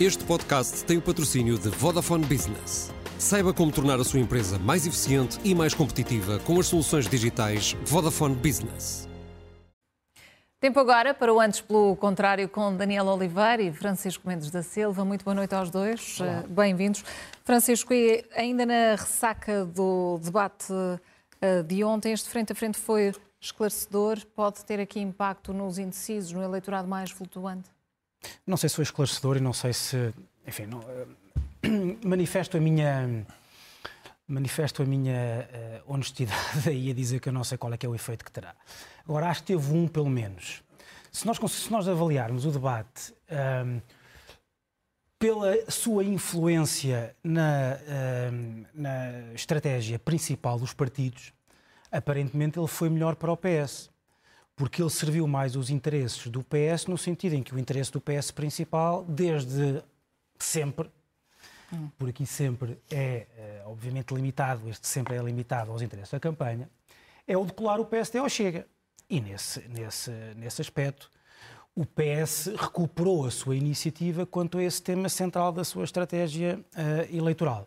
Este podcast tem o patrocínio de Vodafone Business. Saiba como tornar a sua empresa mais eficiente e mais competitiva com as soluções digitais Vodafone Business. Tempo agora para o Antes pelo Contrário com Daniel Oliveira e Francisco Mendes da Silva. Muito boa noite aos dois, eh, bem-vindos. Francisco, ainda na ressaca do debate eh, de ontem, este frente a frente foi esclarecedor? Pode ter aqui impacto nos indecisos, no eleitorado mais flutuante? Não sei se foi esclarecedor e não sei se, enfim, não, uh, manifesto a minha manifesto a minha uh, honestidade aí a dizer que eu não sei qual é que é o efeito que terá. Agora, acho que teve um, pelo menos. Se nós, se nós avaliarmos o debate um, ehm, pela sua influência na, um, ehm, na estratégia principal dos partidos, aparentemente ele foi melhor para o PS porque ele serviu mais os interesses do PS no sentido em que o interesse do PS principal, desde sempre, hum. por aqui sempre é, é, obviamente limitado, este sempre é limitado aos interesses da campanha, é o de colar o PSD ao Chega. E nesse, nesse, nesse aspecto, o PS recuperou a sua iniciativa quanto a esse tema central da sua estratégia uh, eleitoral.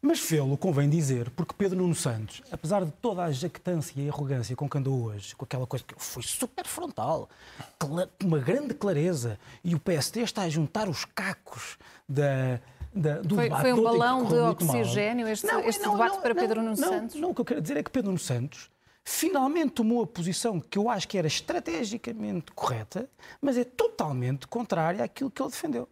Mas fê-lo, convém dizer, porque Pedro Nuno Santos, apesar de toda a jactância e arrogância com que andou hoje, com aquela coisa que foi super frontal, uma grande clareza, e o PST está a juntar os cacos da, da, do foi, debate. Foi um balão de oxigênio este, não, este não, debate não, para Pedro Nuno Santos? Não, o que eu quero dizer é que Pedro Nuno Santos finalmente tomou a posição que eu acho que era estrategicamente correta, mas é totalmente contrária àquilo que ele defendeu.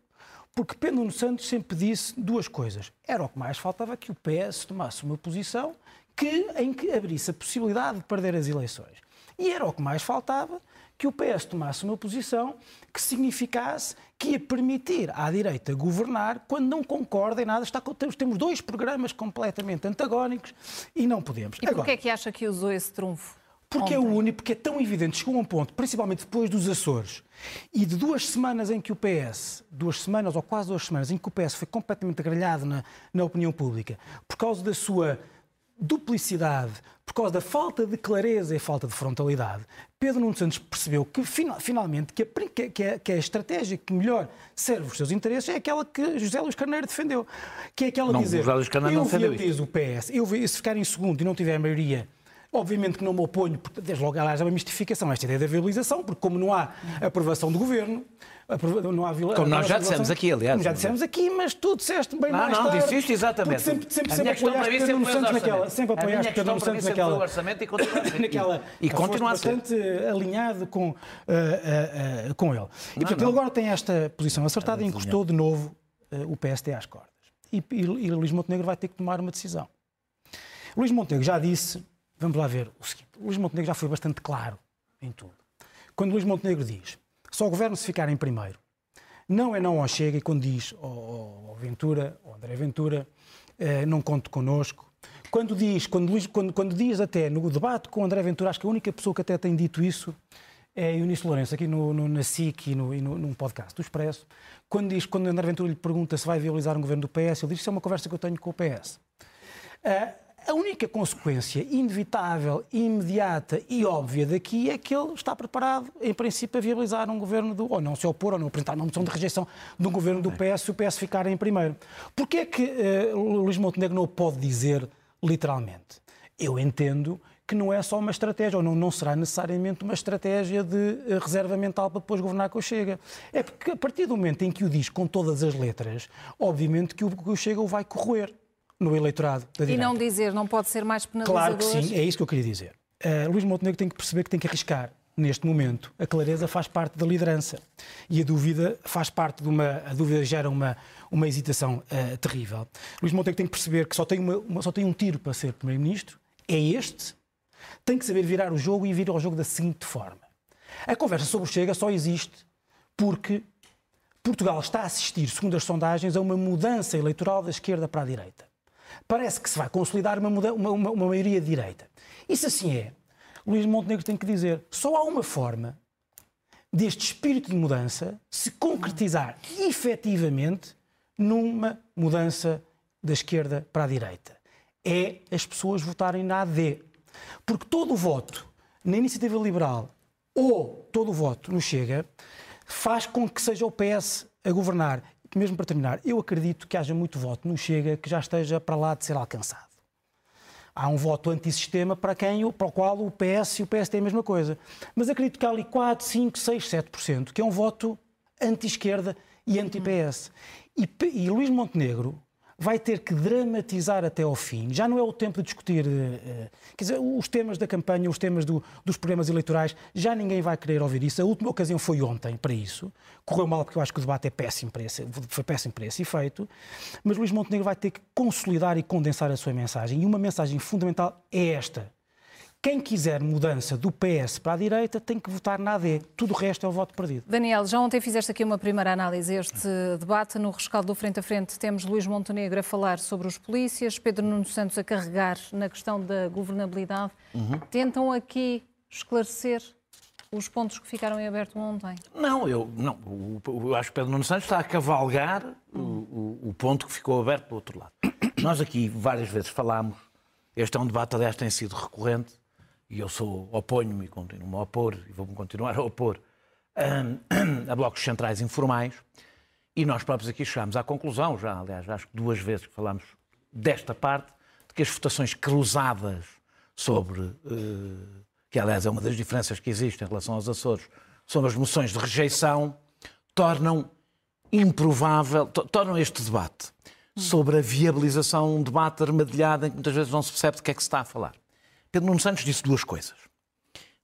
Porque Pedro Nuno Santos sempre disse duas coisas. Era o que mais faltava que o PS tomasse uma posição que, em que abrisse a possibilidade de perder as eleições. E era o que mais faltava que o PS tomasse uma posição que significasse que ia permitir à direita governar quando não concorda em nada. Está, temos dois programas completamente antagónicos e não podemos. E porquê é que acha que usou esse trunfo? Porque Ontem. é o único, porque é tão evidente, chegou a um ponto, principalmente depois dos Açores, e de duas semanas em que o PS, duas semanas ou quase duas semanas, em que o PS foi completamente agrelhado na, na opinião pública, por causa da sua duplicidade, por causa da falta de clareza e falta de frontalidade, Pedro Nuno Santos percebeu que finalmente que a, que, a, que a estratégia que melhor serve os seus interesses é aquela que José Luís Carneiro defendeu, que é aquela não, dizer, José Luís Carneiro eu não defendeu o PS, eu se ficar em segundo e não tiver a maioria Obviamente que não me oponho, porque desde logo, aliás, é uma mistificação esta ideia da viabilização, porque como não há aprovação do governo, não há Como nós já dissemos aqui, aliás. Como já dissemos aqui, mas tu disseste bem não, mais não. Não, disse exatamente. Sempre, sempre, sempre apoiaste Pedro Nuno Santos naquela. Sempre apoiaste Pedro Nuno Santos naquela. orçamento e continua a naquela, e continua a ser. bastante alinhado com, uh, uh, uh, com ele. E, portanto, ele agora tem esta posição acertada e encostou de novo o PSD às cordas. E, e, e Luís Montenegro vai ter que tomar uma decisão. Luís Montenegro já disse Vamos lá ver o seguinte. Luís Montenegro já foi bastante claro em tudo. Quando Luís Montenegro diz só o governo se ficar em primeiro, não é não ao Chega, e quando diz ao, Ventura, ao André Ventura, eh, não conte connosco. Quando diz, quando, Luís, quando, quando diz até no debate com o André Ventura, acho que a única pessoa que até tem dito isso é o Eunice Lourenço, aqui no, no, na SIC e no, e no, num podcast do Expresso, quando diz, quando André Ventura lhe pergunta se vai viabilizar um governo do PS, ele diz isso é uma conversa que eu tenho com o PS. Uh, a única consequência inevitável, imediata e óbvia daqui é que ele está preparado, em princípio, a viabilizar um governo do. ou não se opor, ou não apresentar uma moção de rejeição de um governo do PS se o PS ficar em primeiro. Porquê é que uh, Luís Montenegro não o pode dizer literalmente? Eu entendo que não é só uma estratégia, ou não, não será necessariamente uma estratégia de eh, reserva mental para depois governar com o Chega. É porque a partir do momento em que o diz com todas as letras, obviamente que o, que o Chega o vai corroer no eleitorado da direita. E não dizer, não pode ser mais penalizador? Claro que sim, é isso que eu queria dizer. Uh, Luís Montenegro tem que perceber que tem que arriscar. Neste momento, a clareza faz parte da liderança e a dúvida faz parte de uma. A dúvida gera uma, uma hesitação uh, terrível. Luís Montenegro tem que perceber que só tem, uma, uma, só tem um tiro para ser Primeiro-Ministro, é este. Tem que saber virar o jogo e vir ao jogo da seguinte forma: a conversa sobre o Chega só existe porque Portugal está a assistir, segundo as sondagens, a uma mudança eleitoral da esquerda para a direita parece que se vai consolidar uma, uma, uma, uma maioria de direita. Se assim é, Luís Montenegro tem que dizer: só há uma forma deste espírito de mudança se concretizar efetivamente numa mudança da esquerda para a direita. É as pessoas votarem na AD. Porque todo o voto na iniciativa liberal ou todo o voto no Chega faz com que seja o PS a governar mesmo para terminar, eu acredito que haja muito voto no Chega que já esteja para lá de ser alcançado. Há um voto antissistema para, quem, para o qual o PS e o PS têm a mesma coisa. Mas acredito que há ali 4, 5, 6, 7%, que é um voto anti-esquerda e anti-PS. E, e Luís Montenegro vai ter que dramatizar até ao fim. Já não é o tempo de discutir uh, quer dizer, os temas da campanha, os temas do, dos programas eleitorais, já ninguém vai querer ouvir isso. A última ocasião foi ontem para isso. Correu mal porque eu acho que o debate é péssimo para esse, foi péssimo para esse efeito. Mas Luís Montenegro vai ter que consolidar e condensar a sua mensagem. E uma mensagem fundamental é esta. Quem quiser mudança do PS para a direita tem que votar na AD. Tudo o resto é o voto perdido. Daniel, já ontem fizeste aqui uma primeira análise a este debate. No rescaldo do Frente a Frente temos Luís Montenegro a falar sobre os polícias, Pedro Nuno Santos a carregar na questão da governabilidade. Uhum. Tentam aqui esclarecer os pontos que ficaram em aberto ontem? Não, eu, não, eu acho que Pedro Nuno Santos está a cavalgar o, o, o ponto que ficou aberto do outro lado. Nós aqui várias vezes falámos, este é um debate, aliás, tem sido recorrente, e eu sou oponho-me e continuo-me a opor, e vou-me continuar a opor, a, blocos centrais informais, e nós próprios aqui chegámos à conclusão, já, aliás, acho que duas vezes que falámos desta parte, de que as votações cruzadas sobre, uh, que aliás é uma das diferenças que existe em relação aos Açores, sobre as moções de rejeição, tornam improvável, tornam este debate sobre a viabilização um debate armadilhado em que muitas vezes não se percebe de que é que se está a falar. Pedro Nuno Santos disse duas coisas.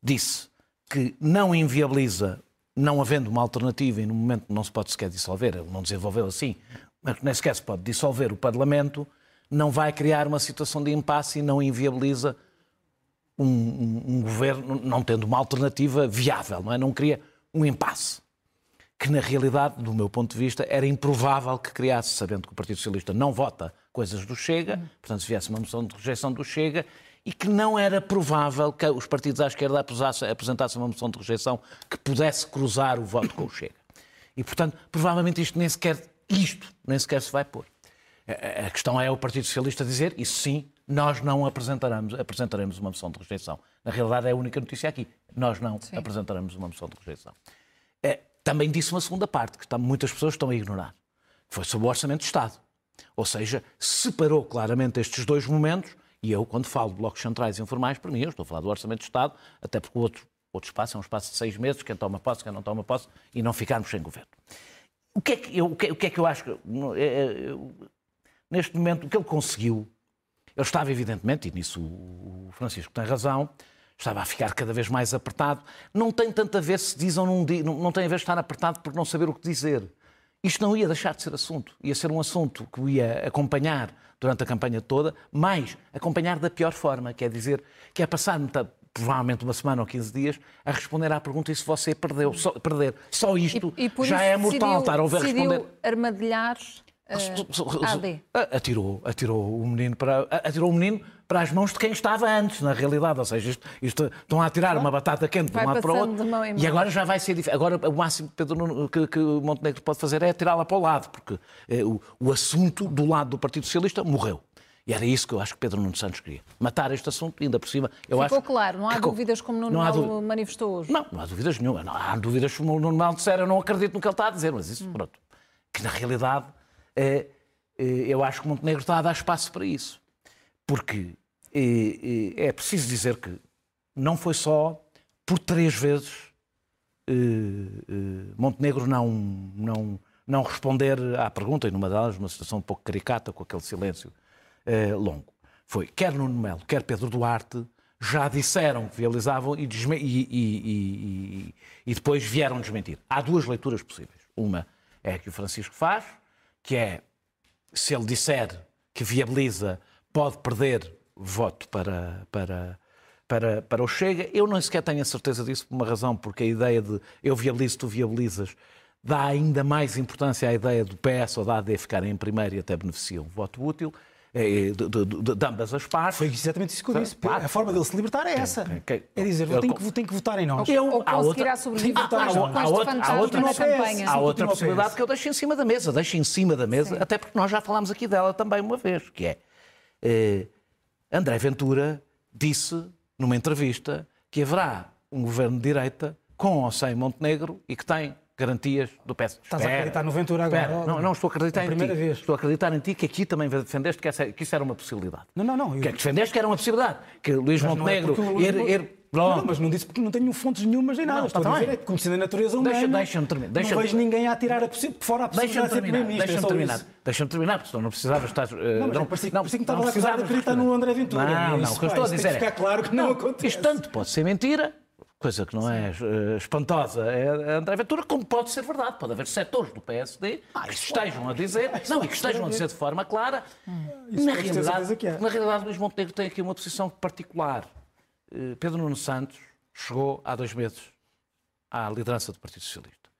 Disse que não inviabiliza, não havendo uma alternativa e no momento não se pode sequer dissolver, ele não desenvolveu assim, mas nem sequer se pode dissolver o Parlamento, não vai criar uma situação de impasse e não inviabiliza um, um, um governo, não tendo uma alternativa viável, não é? Não cria um impasse que na realidade, do meu ponto de vista, era improvável que criasse, sabendo que o Partido Socialista não vota coisas do Chega, portanto, se viesse uma moção de rejeição do Chega, e que não era provável que os partidos à esquerda apresentassem uma moção de rejeição que pudesse cruzar o voto com o Chega. E, portanto, provavelmente isto nem sequer, isto nem sequer se vai pôr. A questão é o Partido Socialista dizer, isso sim, nós não apresentaremos, apresentaremos uma moção de rejeição. Na realidade, é a única notícia aqui. Nós não sim. apresentaremos uma moção de rejeição. É, também disse uma segunda parte, que muitas pessoas estão a ignorar, que foi sobre o Orçamento de Estado. Ou seja, separou claramente estes dois momentos e eu, quando falo de blocos centrais informais, para mim, eu estou a falar do Orçamento de Estado, até porque o outro, outro espaço é um espaço de seis meses, quem toma posse, quem não toma posse, e não ficarmos sem governo. O que é que eu, o que, o que, é que eu acho? Que, é, é, eu, neste momento, o que ele conseguiu, ele estava, evidentemente, e nisso o Francisco tem razão, estava a ficar cada vez mais apertado. Não tem tanto a ver se diz ou não diz, não tem a ver estar apertado por não saber o que dizer. Isto não ia deixar de ser assunto. Ia ser um assunto que ia acompanhar durante a campanha toda, mas acompanhar da pior forma, quer dizer, que é passar provavelmente uma semana ou 15 dias, a responder à pergunta e se você perdeu, só, perder. Só isto e, e já é mortal estar a ouvir responder. armadilhar uh, AD. Atirou, atirou o menino para atirou o menino para as mãos de quem estava antes, na realidade. Ou seja, isto, isto estão a tirar uma batata quente de um lado para o outro. E agora já vai ser diferente. Agora o máximo que, Pedro, que, que Montenegro pode fazer é tirá-la para o lado, porque eh, o, o assunto do lado do Partido Socialista morreu. E era isso que eu acho que Pedro Nuno Santos queria. Matar este assunto, ainda por cima. Eu Ficou acho claro, não há dúvidas como Nuno Melo manifestou hoje. Não, não há dúvidas nenhuma. Não há dúvidas como o Nuno Melo disser, eu não acredito no que ele está a dizer, mas isso, hum. pronto. Que na realidade, é, é, eu acho que Montenegro está a dar espaço para isso. Porque e, e é preciso dizer que não foi só por três vezes eh, eh, Montenegro não, não, não responder à pergunta, e numa delas, uma situação um pouco caricata, com aquele silêncio eh, longo. Foi quer Nuno Melo, quer Pedro Duarte, já disseram que viabilizavam e, e, e, e, depois vieram desmentir. Há duas leituras possíveis. Uma é a que o Francisco faz, que é se ele disser que viabiliza, pode perder voto para, para, para, para o Chega. Eu não sequer tenho a certeza disso por uma razão, porque a ideia de eu viabilizo, tu viabilizas, dá ainda mais importância à ideia do PS ou da AD ficarem em primeiro e até beneficiam o voto útil. É, de, de, de, de, ambas as partes. Foi exatamente isso que eu disse. Claro. A forma dele se libertar é essa. É, é dizer, eu, tenho, que, tenho que votar em nós. Eu, ou conseguirá sobreviver outra, há outra, na campanha. Há outra possibilidade que eu deixo em cima da mesa. Deixo em cima da mesa, Sim. até porque nós já falámos aqui dela também uma vez, que é... Eh, André Ventura disse numa entrevista que haverá um governo de direita com ou sem Montenegro e que tem garantias do PS. Estás a acreditar no Ventura agora? Espera, não, não estou a acreditar a em ti. Vez. Estou a acreditar em ti que aqui também defendeste que, essa, que isso era uma possibilidade. Não, não, não. Eu... Que é que defendeste que era uma possibilidade. Que Luís mas Montenegro... É ir, ir... Não, mas não disse porque não tenho fontes nenhumas nem nada. Não, Estou tá a dizer é que, conhecendo a natureza humana, deixa, deixa terminar. Deixa não vejo ninguém a tirar a fora a possibilidade de ser primeiro-ministro. Deixa-me terminar. Deixa-me terminar, porque senão não precisavas estar... Uh, não, mas não, parecia, não, parecia que estava a acreditar no André Ventura. Não, não, o que eu estou a dizer é... ficar claro que não acontece. Isto tanto pode ser mentira, coisa que não é uh, espantosa, é André Ventura, como pode ser verdade. Pode haver setores do PSD ah, que estejam a dizer, não, e que estejam a dizer de forma clara. Hum, na, realidade, é. na realidade, Luís Montenegro tem aqui uma posição particular. Uh, Pedro Nuno Santos chegou há dois meses à liderança do Partido Socialista.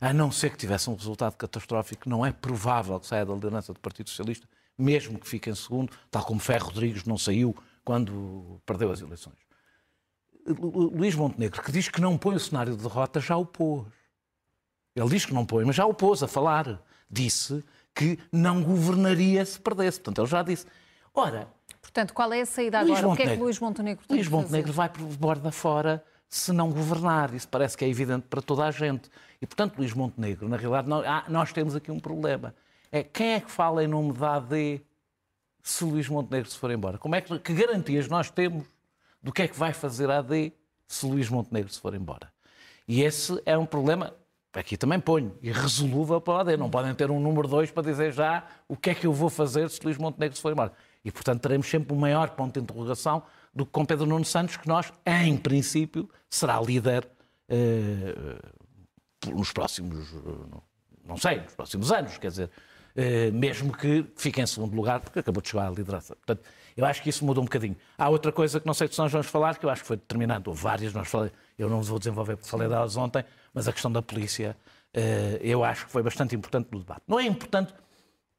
A não ser que tivesse um resultado catastrófico, não é provável que saia da liderança do Partido Socialista, mesmo que fique em segundo, tal como Ferro Rodrigues não saiu quando perdeu as eleições. Luís Montenegro, que diz que não põe o cenário de derrota, já o pôs. Ele diz que não põe, mas já o pôs a falar. Disse que não governaria se perdesse. Portanto, ele já disse. Ora. Portanto, qual é a saída agora? o que é que Luís Montenegro tem Luís Montenegro vai por borda fora se não governar. Isso parece que é evidente para toda a gente. E, portanto, Luís Montenegro, na realidade, nós, ah, temos aqui um problema. É quem é que fala em nome da AD se Luís Montenegro se for embora? Como é que, que garantias nós temos do que é que vai fazer a AD se Luís Montenegro se for embora. E esse é um problema, aqui também ponho, irresolúvel para a AD. Não podem ter um número 2 para dizer já o que é que eu vou fazer se Luís Montenegro se for embora. E, portanto, teremos sempre um maior ponto de interrogação do que com Pedro Nuno Santos, que nós, em princípio, será líder eh, nos próximos, eh, não sei, nos próximos anos, quer dizer, eh, mesmo que fique em segundo lugar, porque acabou de chegar à liderança. Portanto, eu acho que isso muda um bocadinho. Há outra coisa que não sei se nós vamos falar, que eu acho que foi determinante, ou várias, nós falei, eu não vou desenvolver porque falei delas ontem, mas a questão da polícia, eh, eu acho que foi bastante importante no debate. Não é importante,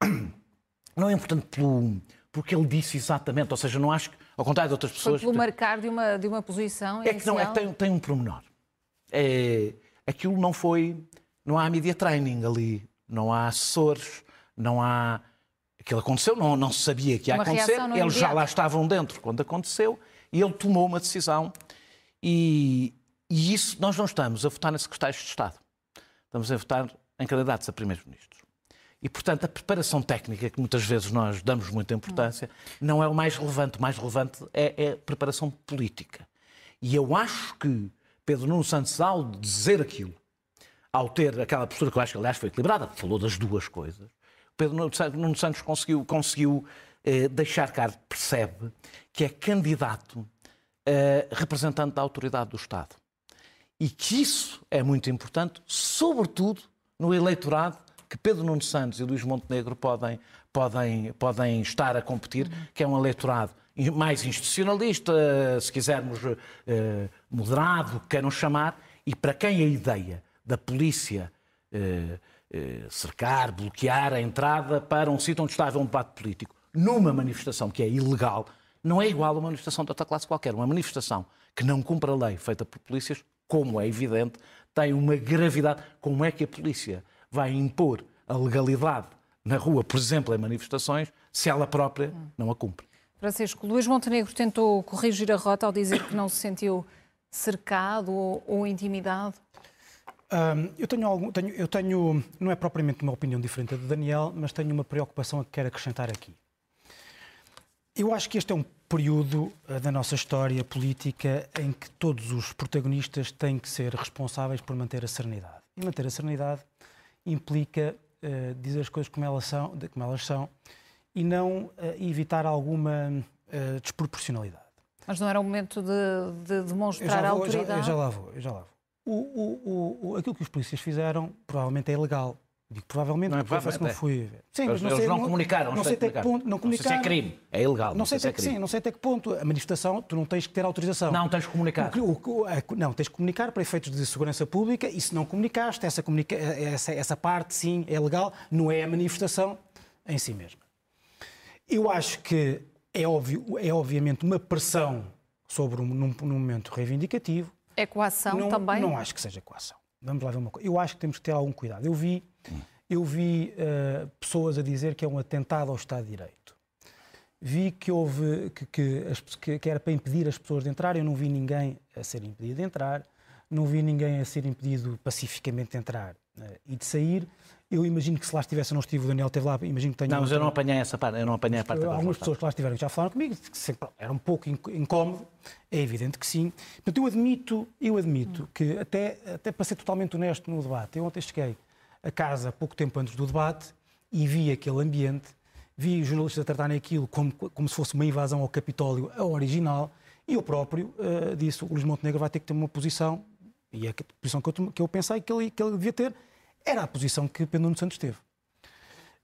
não é importante pelo, porque ele disse exatamente, ou seja, não acho que, ao contrário de outras pessoas... Foi pelo marcar de uma, de uma posição É que não, é que tem, tem um pormenor. É, aquilo não foi, não há media training ali, não há assessores, não há aquilo aconteceu, não, não se sabia que ia uma acontecer, eles já lá estavam dentro quando aconteceu e ele tomou uma decisão. E, e isso, nós não estamos a votar em secretários de Estado, estamos a votar em candidatos a primeiros-ministros. E, portanto, a preparação técnica, que muitas vezes nós damos muita importância, não é o mais relevante. O mais relevante é, é a preparação política. E eu acho que Pedro Nuno Santos, ao dizer aquilo, ao ter aquela postura que eu acho que, aliás, foi equilibrada, falou das duas coisas, Pedro Nuno Santos conseguiu, conseguiu eh, deixar cá, percebe que é candidato eh, representante da autoridade do Estado. E que isso é muito importante, sobretudo no eleitorado que Pedro Nuno Santos e Luís Montenegro podem, podem, podem estar a competir, que é um eleitorado mais institucionalista, se quisermos eh, moderado, queiram chamar, e para quem a ideia da polícia eh, eh, cercar, bloquear a entrada para um sítio onde estava um debate político, numa manifestação que é ilegal, não é igual a uma manifestação de outra classe qualquer. Uma manifestação que não cumpre a lei feita por polícias, como é evidente, tem uma gravidade. Como é que a polícia vai impor a legalidade na rua, por exemplo, em manifestações, se ela própria não a cumpre? Francisco, Luís Montenegro tentou corrigir a rota ao dizer que não se sentiu cercado ou, ou intimidado? eu, tenho algum, tenho, eu tenho, não é propriamente uma opinião diferente da Daniel, mas tenho uma preocupação que quero acrescentar aqui. Eu acho que este é um período uh, da nossa história política em que todos os protagonistas têm que ser responsáveis por manter a serenidade. E manter a serenidade implica uh, dizer as coisas como elas são, como elas são e não uh, evitar alguma desproporcionalidade. Mas não era o momento de, de demonstrar vou, autoridade? Eu já, eu já lá vou, já lá vou. O, o, o, aquilo que os polícias fizeram provavelmente é ilegal. Digo provavelmente, não é provavelmente, não é. fui. Sim, mas não eles sei, não, comunicaram, não sei até que ponto, não comunicaram. Não sei se é crime, é ilegal. Não, não sei, sei até se é que sim, não sei até que ponto. A manifestação, tu não tens que ter autorização. Não, tens que comunicar. O, o, não, tens que comunicar para efeitos de segurança pública e se não comunicaste, essa, comunica, essa, essa parte sim é legal, não é a manifestação em si mesma. Eu acho que é, óbvio, é obviamente uma pressão sobre um, num, num momento reivindicativo, é coação não, também? Não acho que seja coação. Vamos lá ver uma coisa. Eu acho que temos que ter algum cuidado. Eu vi, eu vi uh, pessoas a dizer que é um atentado ao Estado de Direito. Vi que houve que, que, as, que, que, era para impedir as pessoas de entrar. Eu não vi ninguém a ser impedido de entrar. Não vi ninguém a ser impedido pacificamente de entrar e de sair. Eu imagino que se lá estivesse, eu não estive, o Daniel esteve lá, imagino que tenha... Não, mas eu não apanhei essa parte, eu não apanhei a parte Algumas pessoas que lá estiveram já falaram comigo, que sempre, era um pouco incómodo, é evidente que sim. Portanto, eu admito, eu admito que, até, até para ser totalmente honesto no debate, eu ontem cheguei a casa pouco tempo antes do debate e vi aquele ambiente, vi os jornalistas a tratarem aquilo como, como se fosse uma invasão ao Capitólio, a original, e eu próprio uh, disse, o Luís Montenegro vai ter que ter uma posição, e a posição que eu, que eu pensei que ele, que ele devia ter, era a posição que Pedro Nuno Santos teve.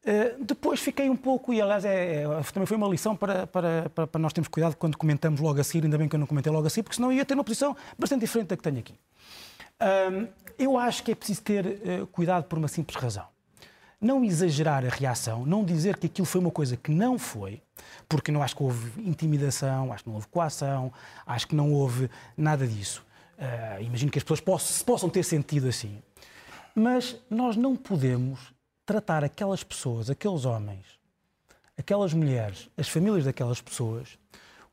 Uh, depois fiquei um pouco, e aliás é, é, também foi uma lição para, para, para, nós termos cuidado quando comentamos logo a seguir, ainda bem que eu não comentei logo a seguir, porque senão ia ter uma posição bastante diferente da que tenho aqui. Uh, eu acho que é preciso ter uh, cuidado por uma simples razão. Não exagerar a reação, não dizer que aquilo foi uma coisa que não foi, porque não acho que houve intimidação, acho que não houve coação, acho que não houve nada disso. imagino que as pessoas possam, possam ter sentido assim. Mas nós não podemos tratar aquelas pessoas, aqueles homens, aquelas mulheres, as famílias daquelas pessoas,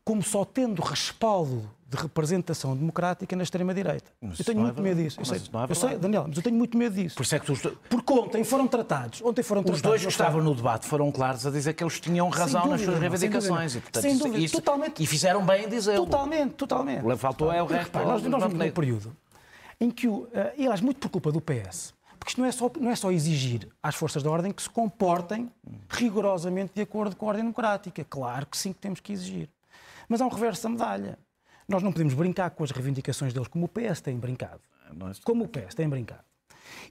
como só tendo respaldo de representação democrática na extrema-direita. Eu tenho muito é medo disso. Eu sei, é eu sei, Daniel, mas eu tenho muito medo disso. Por isso é que tu... Porque ontem foram tratados. Ontem foram Os dois que estavam no debate foram claros a dizer que eles tinham razão dúvida, nas suas reivindicações. Sem dúvida, e, portanto, sem dúvida. Isso, totalmente, e fizeram bem em dizer. Totalmente, totalmente. Faltou é o resto. Nós, nós vimos num período em que, o, uh, e aliás, muito por culpa do PS, porque isto não é, só, não é só exigir às forças da ordem que se comportem rigorosamente de acordo com a ordem democrática. Claro que sim que temos que exigir. Mas há um reverso da medalha. Nós não podemos brincar com as reivindicações deles como o PS tem brincado. Como o PS tem brincado.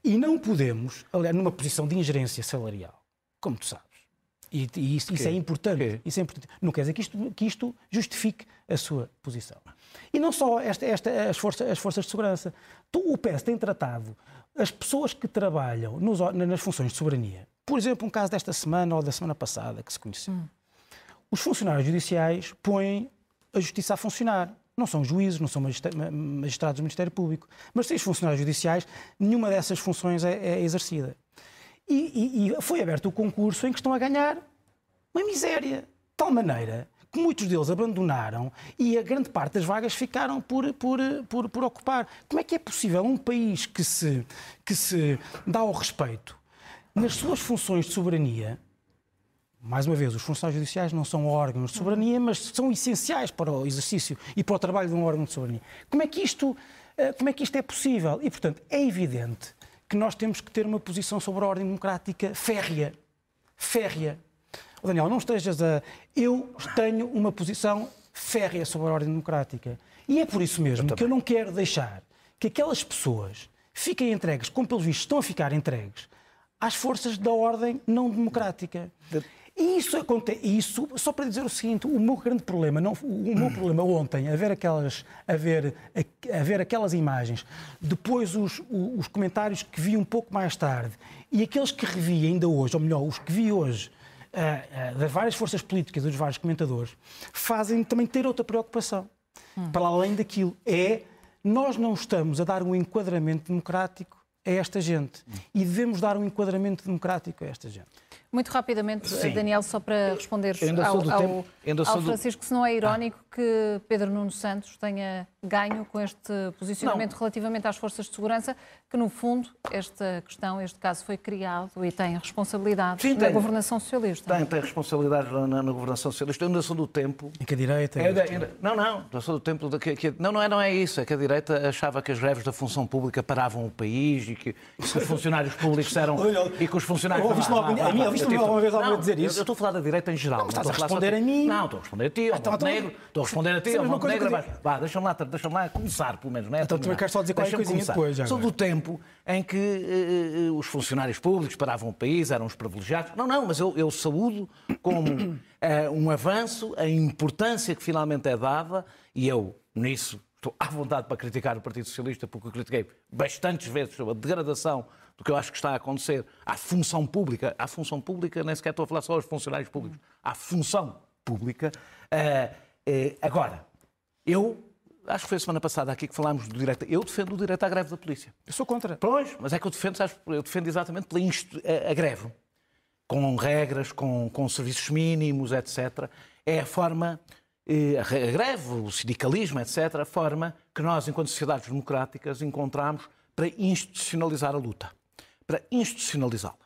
E não podemos, aliás, numa posição de ingerência salarial, como tu sabes. E, e isso, isso, é importante, isso é importante. Não quer dizer que isto, que isto justifique a sua posição. E não só esta, esta, as, forças, as forças de segurança. Tu, o PS tem tratado as pessoas que trabalham nos, nas funções de soberania, por exemplo, um caso desta semana ou da semana passada que se conheceu, hum. os funcionários judiciais põem a justiça a funcionar. Não são juízes, não são magistrados do Ministério Público, mas sem os funcionários judiciais, nenhuma dessas funções é, é exercida. E, e, e foi aberto o concurso em que estão a ganhar uma miséria, de tal maneira que muitos deles abandonaram e a grande parte das vagas ficaram por, por, por, por ocupar. Como é que é possível um país que se, que se dá ao respeito nas suas funções de soberania mais uma vez, os funcionários judiciais não são órgãos de soberania, mas são essenciais para o exercício e para o trabalho de um órgão de soberania. Como é que isto, eh, como é, que isto é possível? E, portanto, é evidente que nós temos que ter uma posição sobre a ordem democrática férrea. Férrea. Oh, Daniel, não estejas a. Eu tenho uma posição férrea sobre a ordem democrática. E é por isso mesmo eu que eu não quero deixar que aquelas pessoas fiquem entregues, como pelos vistos estão a ficar entregues, às forças da ordem não democrática. E isso acontece, isso, só para dizer o seguinte, o meu grande problema, não, o meu problema ontem, a ver aquelas, a ver, a, a ver aquelas imagens, depois os, os comentários que vi um pouco mais tarde e aqueles que revi ainda hoje, ou melhor, os que vi hoje uh, uh, das várias forças políticas dos vários comentadores, fazem também ter outra preocupação. Hum. Para além daquilo, é nós não estamos a dar um enquadramento democrático a esta gente. Hum. E devemos dar um enquadramento democrático a esta gente. Muito rapidamente, Sim. Daniel, só para responder ao, ao, ao Francisco, se não é irónico ah. Que Pedro Nuno Santos tenha ganho com este posicionamento não. relativamente às forças de segurança, que no fundo esta questão, este caso foi criado e tem responsabilidade Sim, na governação socialista. Tem, tem responsabilidade na, na, governação socialista. Eu ainda sou do tempo... Em que a direita... É, ainda, não, não, eu sou do tempo... De, que, que, não, não é, não é isso. É que a direita achava que as greves da função pública paravam o país e que, que os funcionários públicos eram... e que os funcionários... Ouviste uma, ouviste uma vez alguma dizer isso? Eu, estou a falar da direita em geral. Não, estás a responder a mim. Não, estou a responder a ti, ao então, Montenegro. Então, estou a responder a ti, ao Montenegro. Vá, deixa-me lá, deixa lá começar, pelo menos. Não é então também queres só dizer qualquer coisinha depois. Sou do tempo em que uh, uh, os funcionários públicos paravam o país, eram os privilegiados. Não, não, mas eu, eu saúdo como uh, um avanço, a importância que finalmente é dada, e eu, nisso, estou à vontade para criticar o Partido Socialista, porque eu critiquei bastantes vezes sobre a degradação do que eu acho que está a acontecer à função pública. À função pública, nem sequer estou a falar só aos funcionários públicos, à função pública. Uh, agora, eu acho que foi a semana passada aqui que falámos do direito. Eu defendo o direito à greve da polícia. Eu sou contra. Pois, mas é que eu defendo, sabes, eu defendo exatamente pela a, a greve. Com regras, com, com serviços mínimos, etc. É a forma, eh, a greve, o sindicalismo, etc., a forma que nós, enquanto sociedades democráticas, encontramos para institucionalizar a luta para institucionalizá-la.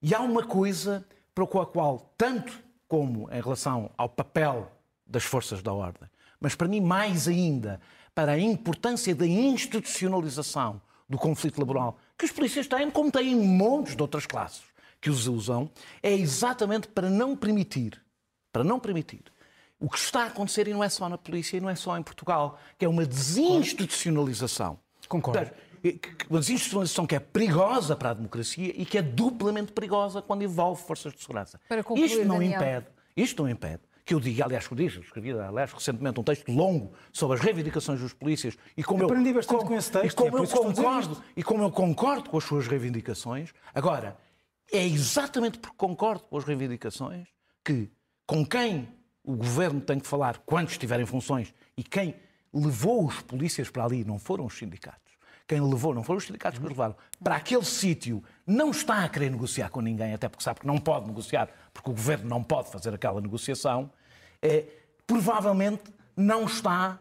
E há uma coisa para a qual, tanto como em relação ao papel das forças da ordem, mas para mim mais ainda para a importância da institucionalização do conflito laboral que os polícias têm, como têm montes de outras classes que os usam, é exatamente para não permitir, para não permitir o que está a acontecer e não é só na polícia e não é só em Portugal, que é uma desinstitucionalização. Concordo. Uma desinstitucionalização que é perigosa para a democracia e que é duplamente perigosa quando envolve forças de segurança. Para concluir, isto não Daniel. impede, isto não impede que eu diga, aliás, eu disse, escrevi, aliás, recentemente um texto longo sobre as reivindicações dos polícias e como Aprendi eu, bastante como, com esse texto, e como é eu concordo e como eu concordo com as suas reivindicações. Agora, é exatamente porque concordo com as reivindicações que com quem o governo tem que falar quando estiver em funções e quem levou os polícias para ali não foram os sindicatos. Quem levou não foram os sindicatos que levaram para aquele sítio, não está a querer negociar com ninguém, até porque sabe que não pode negociar, porque o governo não pode fazer aquela negociação. É, provavelmente não está.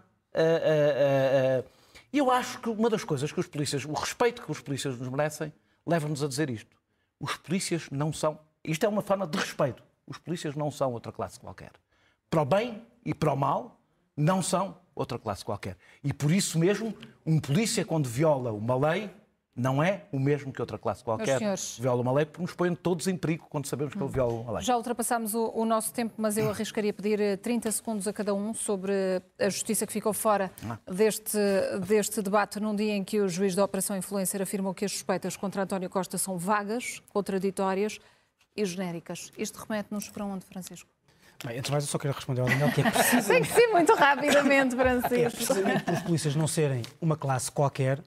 E eu acho que uma das coisas que os polícias, o respeito que os polícias nos merecem, leva-nos a dizer isto. Os polícias não são. Isto é uma forma de respeito. Os polícias não são outra classe qualquer. Para o bem e para o mal, não são outra classe qualquer. E por isso mesmo, um polícia, quando viola uma lei, não é o mesmo que outra classe qualquer. senhores- Viola uma lei porque nos põe todos em perigo quando sabemos que ele viola uma lei. Já ultrapassámos o, o nosso tempo, mas eu arriscaria pedir eh, 30 segundos a cada um sobre a justiça que ficou fora deste, deste debate num dia em que o juiz da Operação Influencer afirmou que as suspeitas contra António Costa são vagas, contraditórias e genéricas. Isto remete-nos para onde, Francisco? Bem, antes de mais, eu só quero responder ao Daniel que é preciso Tem que ser muito rapidamente, É Francisco. precisamente por os polícias não serem uma classe qualquer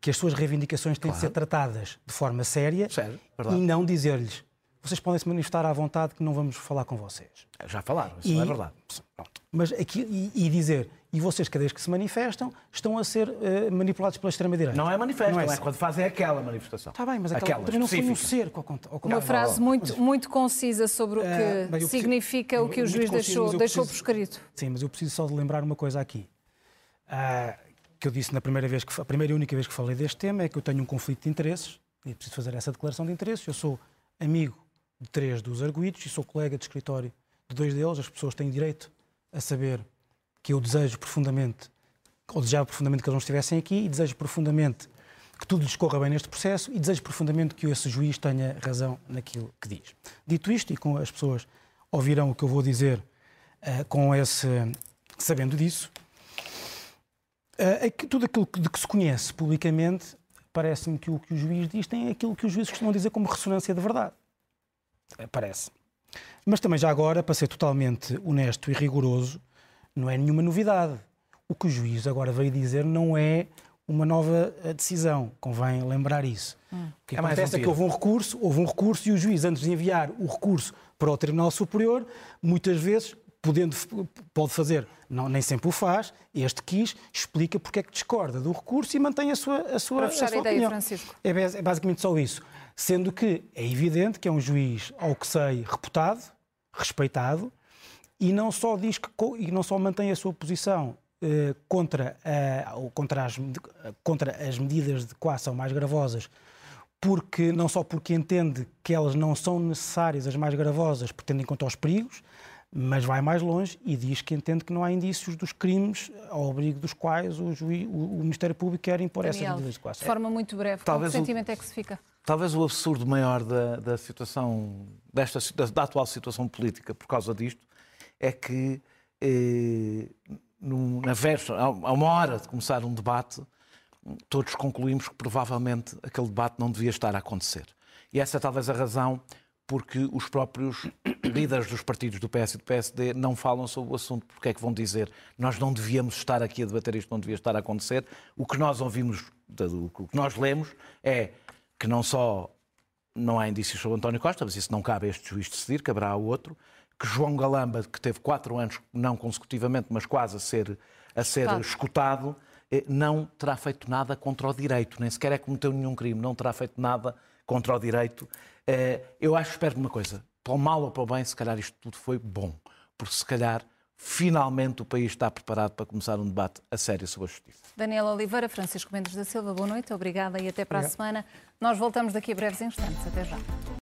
que as suas reivindicações têm de ser tratadas de forma séria Sério, e não dizer-lhes vocês podem se manifestar à vontade que não vamos falar com vocês. Já falaram, isso E- não é verdade. Mas aqui, e, e dizer, e vocês, cada vez que se manifestam, estão a ser eh, manipulados pela extrema-direita. Não é manifesto, não é, assim. quando fazem aquela manifestação. Está bem, mas aquela, aquela também não foi um cerco. Ao, cont- ao Uma frase muito, muito concisa sobre o que bem, eu preciso- significa o que o juiz conciso, deixou, deixou por preciso- escrito. Sim, mas eu preciso só de lembrar uma coisa aqui. Ah, que eu disse na primeira vez, que, a primeira e única vez que falei deste tema, é que eu tenho um conflito de interesses e preciso fazer essa declaração de interesses. Eu sou amigo de três dos arguídos e sou colega de escritório de dois deles. As pessoas têm direito a saber que eu desejo profundamente, ou desejava profundamente que eles não estivessem aqui e desejo profundamente que tudo lhes corra bem neste processo e desejo profundamente que esse juiz tenha razão naquilo que diz. Dito isto, e com as pessoas ouvirão o que eu vou dizer eh, com esse, sabendo disso, eh, é tudo aquilo de que se conhece publicamente, parece-me que o que o juiz diz tem aquilo que os juízes costumam dizer como ressonância de verdade. Eh, Parece. Mas também já agora, para ser totalmente honesto e rigoroso, não é nenhuma novidade. O que o juiz agora veio dizer não é uma nova eh, decisão, convém lembrar isso. O que É mais acontece um é que houve um recurso, houve um recurso e o juiz, antes de enviar o recurso para o Tribunal Superior, muitas vezes, podendo, pode fazer, não, nem sempre o faz, este quis, explica porque é que discorda do recurso e mantém a sua, a sua, fechar sua a ideia, opinião. Francisco. É, é basicamente só isso. Sendo que é evidente que é um juiz, ao que sei, reputado, respeitado, e não só diz que e não só mantém a sua posição eh, contra, a- ou contra, as, contra as medidas de coação mais gravosas, porque não só porque entende que elas não são necessárias as mais gravosas, porque tendo em conta os perigos, mas vai mais longe e diz que entende que não há indícios dos crimes ao abrigo dos quais o, juiz, o, Ministério Público quer impor essas Daniel, medidas de de coação. forma muito breve, Talvez com o- que sentimento é que se fica? Talvez o absurdo maior da, da situação, desta, da, da atual situação política por causa disto, é que eh, num- na véspera, a a uma hora de começar um debate, todos concluímos que provavelmente aquele debate não devia estar a acontecer. E essa é talvez a razão porque os próprios líderes dos partidos do PS e do PSD não falam sobre o assunto, porque é que vão dizer nós não devíamos estar aqui a debater isto, não devia estar a acontecer. O que nós ouvimos, o que nós lemos é que não só não há indícios sobre António Costa, mas isso não cabe a este juiz decidir, caberá a outro, que João Galamba, que teve quatro anos, não consecutivamente, mas quase a ser, a ser Claro. escutado, eh, não terá feito nada contra o direito, nem sequer é cometeu nenhum crime, não terá feito nada contra o direito. Eh, Eu acho, espero uma coisa, para o mal ou para o bem, se calhar isto tudo foi bom, porque se calhar finalmente o país está preparado para começar um debate a sério sobre a justiça. Daniel Oliveira, Francisco Mendes da Silva, boa noite, obrigada e até para Obrigado. a semana. Nós voltamos daqui a breves instantes. Até já.